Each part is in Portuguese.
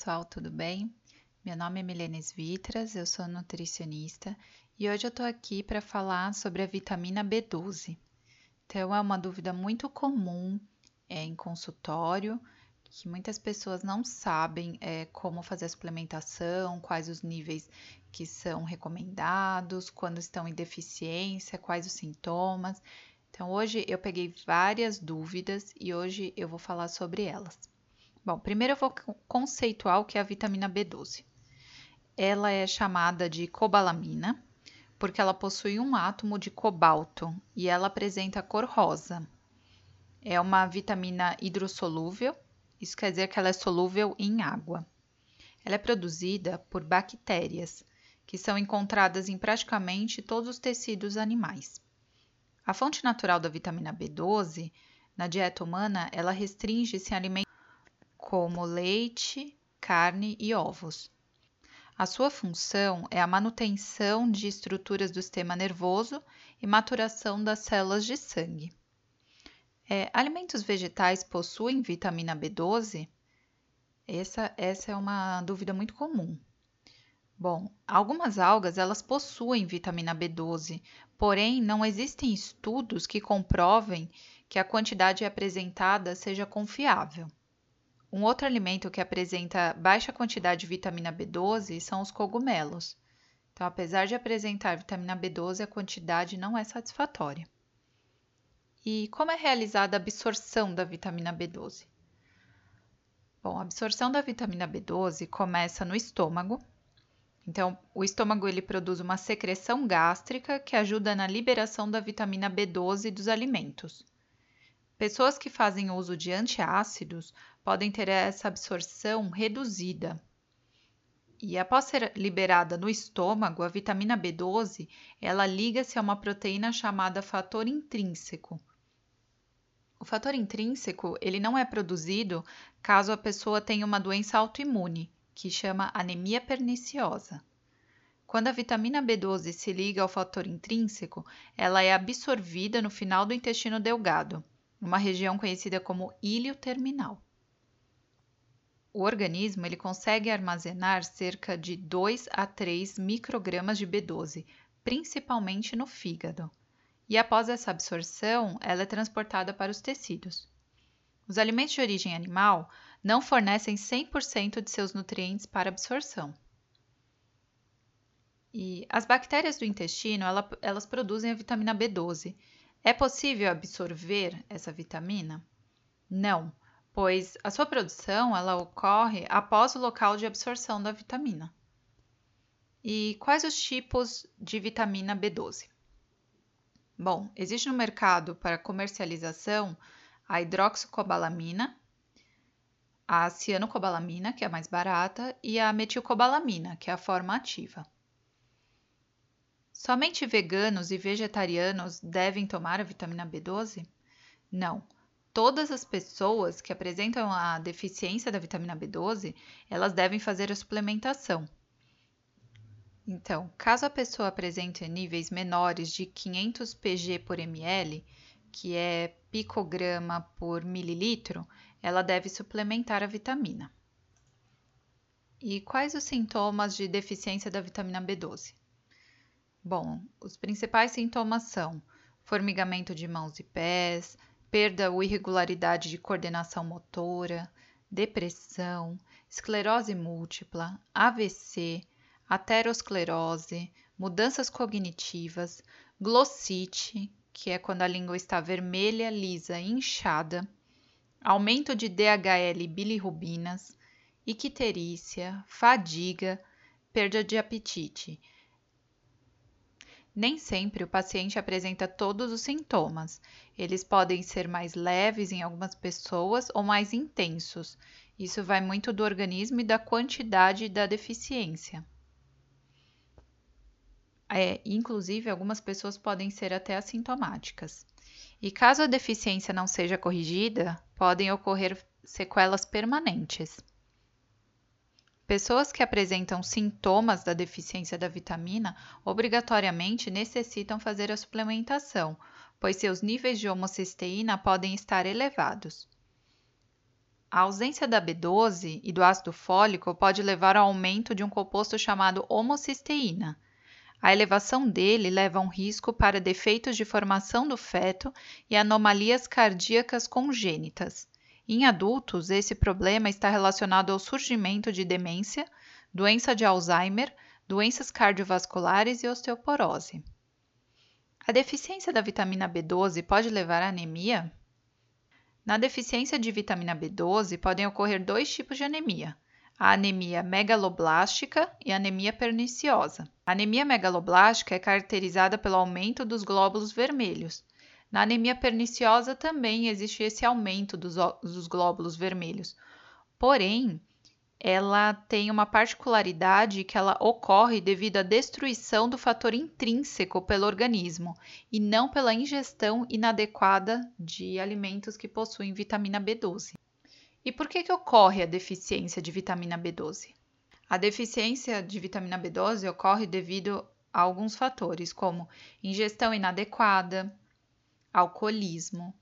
Pessoal, tudo bem? Meu nome é Milene Vitras, eu sou nutricionista e hoje eu tô aqui para falar sobre a vitamina B12. Então, é uma dúvida muito comum é, em consultório, que muitas pessoas não sabem é, como fazer a suplementação, quais os níveis que são recomendados, quando estão em deficiência, quais os sintomas. Então, hoje eu peguei várias dúvidas e hoje eu vou falar sobre elas. Bom, primeiro eu vou conceituar o que é a vitamina B12. Ela é chamada de cobalamina porque ela possui um átomo de cobalto e ela apresenta cor rosa. É uma vitamina hidrossolúvel, isso quer dizer que ela é solúvel em água. Ela é produzida por bactérias, que são encontradas em praticamente todos os tecidos animais. A fonte natural da vitamina B12 na dieta humana, ela restringe-se a alimentos como leite, carne e ovos. A sua função é a manutenção de estruturas do sistema nervoso e maturação das células de sangue. É, alimentos vegetais possuem vitamina B12? Essa, essa é uma dúvida muito comum. Bom, algumas algas elas possuem vitamina B12, porém não existem estudos que comprovem que a quantidade apresentada seja confiável. Um outro alimento que apresenta baixa quantidade de vitamina B12 são os cogumelos. Então, apesar de apresentar vitamina B12, a quantidade não é satisfatória. E como é realizada a absorção da vitamina B12? Bom, a absorção da vitamina B12 começa no estômago. Então, o estômago ele produz uma secreção gástrica que ajuda na liberação da vitamina B12 dos alimentos. Pessoas que fazem uso de antiácidos podem ter essa absorção reduzida. E após ser liberada no estômago, a vitamina B12, ela liga-se a uma proteína chamada fator intrínseco. O fator intrínseco, ele não é produzido caso a pessoa tenha uma doença autoimune, que chama anemia perniciosa. Quando a vitamina B12 se liga ao fator intrínseco, ela é absorvida no final do intestino delgado uma região conhecida como ilho terminal. O organismo ele consegue armazenar cerca de 2 a 3 microgramas de B12, principalmente no fígado. E após essa absorção, ela é transportada para os tecidos. Os alimentos de origem animal não fornecem 100% de seus nutrientes para absorção. E as bactérias do intestino, ela, elas produzem a vitamina B12 é possível absorver essa vitamina? Não, pois a sua produção ela ocorre após o local de absorção da vitamina. E quais os tipos de vitamina B12? Bom, existe no mercado para comercialização a hidroxicobalamina, a cianocobalamina, que é a mais barata, e a metilcobalamina, que é a forma ativa. Somente veganos e vegetarianos devem tomar a vitamina B12? Não. Todas as pessoas que apresentam a deficiência da vitamina B12, elas devem fazer a suplementação. Então, caso a pessoa apresente níveis menores de 500 pg por ml, que é picograma por mililitro, ela deve suplementar a vitamina. E quais os sintomas de deficiência da vitamina B12? Bom, os principais sintomas são formigamento de mãos e pés, perda ou irregularidade de coordenação motora, depressão, esclerose múltipla, AVC, aterosclerose, mudanças cognitivas, glossite, que é quando a língua está vermelha, lisa e inchada, aumento de DHL e bilirrubinas, icterícia, fadiga, perda de apetite nem sempre o paciente apresenta todos os sintomas. Eles podem ser mais leves em algumas pessoas ou mais intensos. Isso vai muito do organismo e da quantidade da deficiência. É, inclusive, algumas pessoas podem ser até assintomáticas. E caso a deficiência não seja corrigida, podem ocorrer sequelas permanentes. Pessoas que apresentam sintomas da deficiência da vitamina obrigatoriamente necessitam fazer a suplementação, pois seus níveis de homocisteína podem estar elevados. A ausência da B12 e do ácido fólico pode levar ao aumento de um composto chamado homocisteína. A elevação dele leva a um risco para defeitos de formação do feto e anomalias cardíacas congênitas. Em adultos, esse problema está relacionado ao surgimento de demência, doença de Alzheimer, doenças cardiovasculares e osteoporose. A deficiência da vitamina B12 pode levar à anemia? Na deficiência de vitamina B12 podem ocorrer dois tipos de anemia: a anemia megaloblástica e a anemia perniciosa. A anemia megaloblástica é caracterizada pelo aumento dos glóbulos vermelhos. Na anemia perniciosa também existe esse aumento dos, dos glóbulos vermelhos. Porém, ela tem uma particularidade que ela ocorre devido à destruição do fator intrínseco pelo organismo e não pela ingestão inadequada de alimentos que possuem vitamina B12. E por que, que ocorre a deficiência de vitamina B12? A deficiência de vitamina B12 ocorre devido a alguns fatores, como ingestão inadequada, alcoolismo,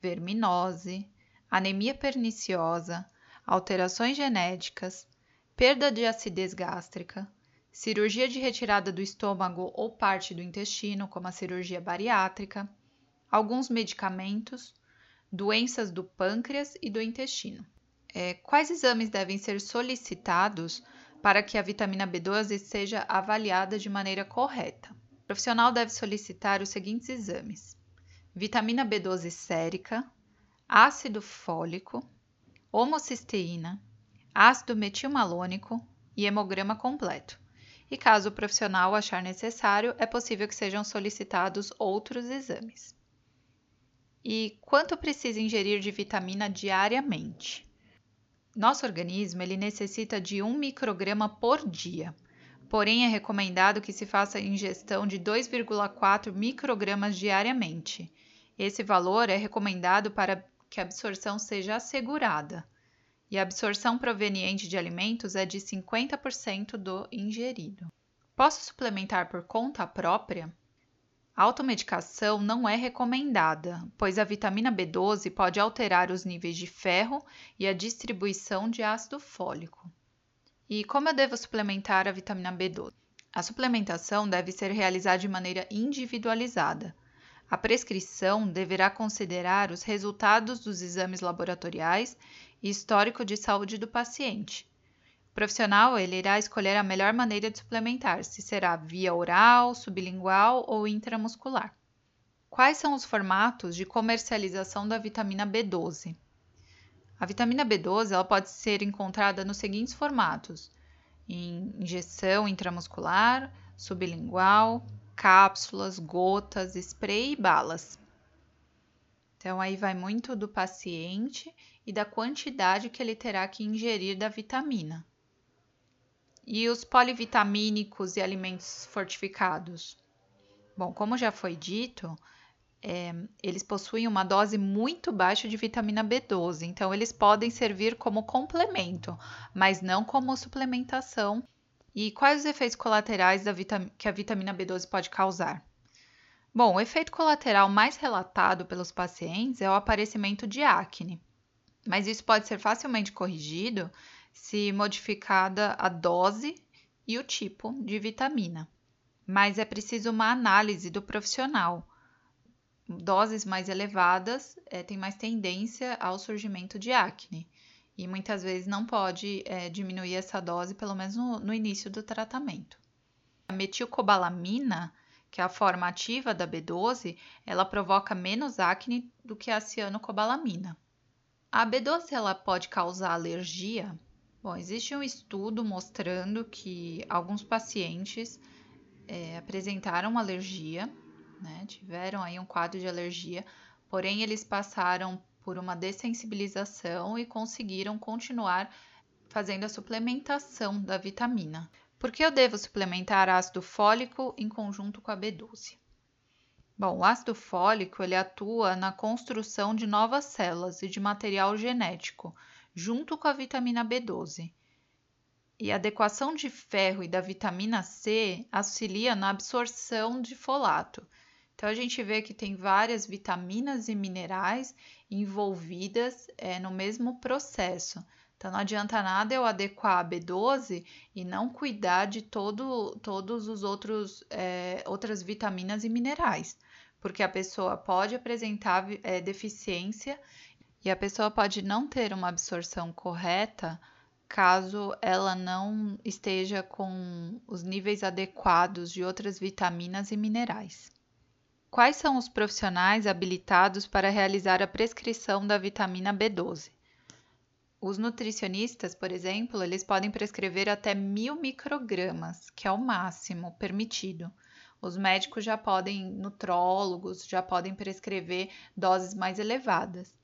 verminose, anemia perniciosa, alterações genéticas, perda de acidez gástrica, cirurgia de retirada do estômago ou parte do intestino, como a cirurgia bariátrica, alguns medicamentos, doenças do pâncreas e do intestino. É, quais exames devem ser solicitados para que a vitamina B12 seja avaliada de maneira correta? O profissional deve solicitar os seguintes exames: vitamina B12 sérica, ácido fólico, homocisteína, ácido metilmalônico e hemograma completo. E caso o profissional achar necessário, é possível que sejam solicitados outros exames. E quanto precisa ingerir de vitamina diariamente? Nosso organismo ele necessita de 1 micrograma por dia, porém é recomendado que se faça ingestão de 2,4 microgramas diariamente. Esse valor é recomendado para que a absorção seja assegurada, e a absorção proveniente de alimentos é de 50% do ingerido. Posso suplementar por conta própria? Automedicação não é recomendada, pois a vitamina B12 pode alterar os níveis de ferro e a distribuição de ácido fólico. E como eu devo suplementar a vitamina B12? A suplementação deve ser realizada de maneira individualizada, a prescrição deverá considerar os resultados dos exames laboratoriais e histórico de saúde do paciente. O profissional ele irá escolher a melhor maneira de suplementar, se será via oral, sublingual ou intramuscular. Quais são os formatos de comercialização da vitamina B12? A vitamina B12 ela pode ser encontrada nos seguintes formatos: em injeção intramuscular, sublingual, cápsulas, gotas, spray e balas. Então, aí vai muito do paciente e da quantidade que ele terá que ingerir da vitamina. E os polivitamínicos e alimentos fortificados? Bom, como já foi dito, é, eles possuem uma dose muito baixa de vitamina B12, então eles podem servir como complemento, mas não como suplementação e quais os efeitos colaterais que a vitamina B12 pode causar? Bom, o efeito colateral mais relatado pelos pacientes é o aparecimento de acne, mas isso pode ser facilmente corrigido se modificada a dose e o tipo de vitamina. Mas é preciso uma análise do profissional. Doses mais elevadas é, têm mais tendência ao surgimento de acne e muitas vezes não pode é, diminuir essa dose, pelo menos no, no início do tratamento. A metilcobalamina, que é a forma ativa da B12, ela provoca menos acne do que a cianocobalamina. A B12 ela pode causar alergia? Bom, existe um estudo mostrando que alguns pacientes é, apresentaram alergia, né, tiveram aí um quadro de alergia, porém eles passaram por uma dessensibilização e conseguiram continuar fazendo a suplementação da vitamina. Por que eu devo suplementar ácido fólico em conjunto com a B12? Bom, o ácido fólico ele atua na construção de novas células e de material genético, junto com a vitamina B12. E a adequação de ferro e da vitamina C auxilia na absorção de folato, Então a gente vê que tem várias vitaminas e minerais envolvidas é, no mesmo processo. Então não adianta nada eu adequar a B12 e não cuidar de todo, todos os outros é, outras vitaminas e minerais, porque a pessoa pode apresentar é, deficiência e a pessoa pode não ter uma absorção correta caso ela não esteja com os níveis adequados de outras vitaminas e minerais. Quais são os profissionais habilitados para realizar a prescrição da vitamina B12? Os nutricionistas, por exemplo, eles podem prescrever até mil microgramas, que é o máximo permitido. Os médicos já podem, nutrólogos, já podem prescrever doses mais elevadas.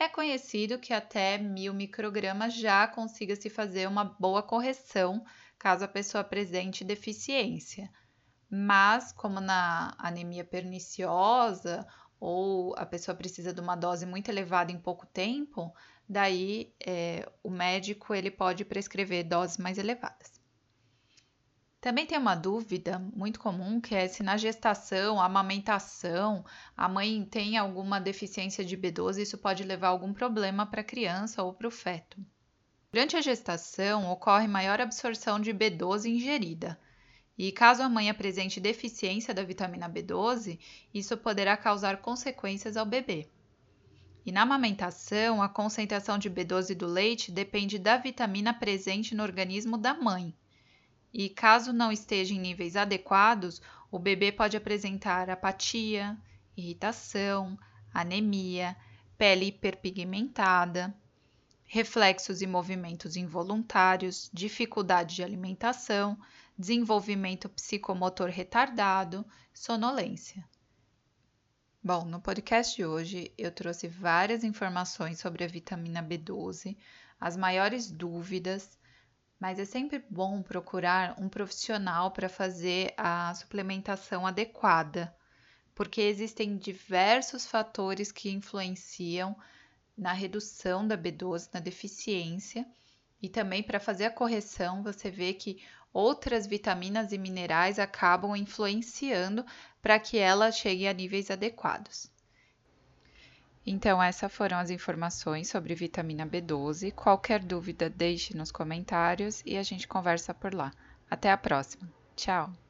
É conhecido que até mil microgramas já consiga se fazer uma boa correção caso a pessoa apresente deficiência mas como na anemia perniciosa ou a pessoa precisa de uma dose muito elevada em pouco tempo, daí é, o médico ele pode prescrever doses mais elevadas. Também tem uma dúvida muito comum que é se na gestação, amamentação, a mãe tem alguma deficiência de B12, isso pode levar a algum problema para a criança ou para o feto. Durante a gestação, ocorre maior absorção de B12 ingerida, e caso a mãe apresente deficiência da vitamina B12, isso poderá causar consequências ao bebê. E na amamentação, a concentração de B12 do leite depende da vitamina presente no organismo da mãe. E caso não esteja em níveis adequados, o bebê pode apresentar apatia, irritação, anemia, pele hiperpigmentada, reflexos e movimentos involuntários, dificuldade de alimentação, desenvolvimento psicomotor retardado, sonolência. Bom, no podcast de hoje eu trouxe várias informações sobre a vitamina B12, as maiores dúvidas, mas é sempre bom procurar um profissional para fazer a suplementação adequada, porque existem diversos fatores que influenciam na redução da B12, na deficiência, e também para fazer a correção, você vê que outras vitaminas e minerais acabam influenciando para que ela chegue a níveis adequados. Então, essas foram as informações sobre vitamina B12. Qualquer dúvida, deixe nos comentários e a gente conversa por lá. Até a próxima. Tchau!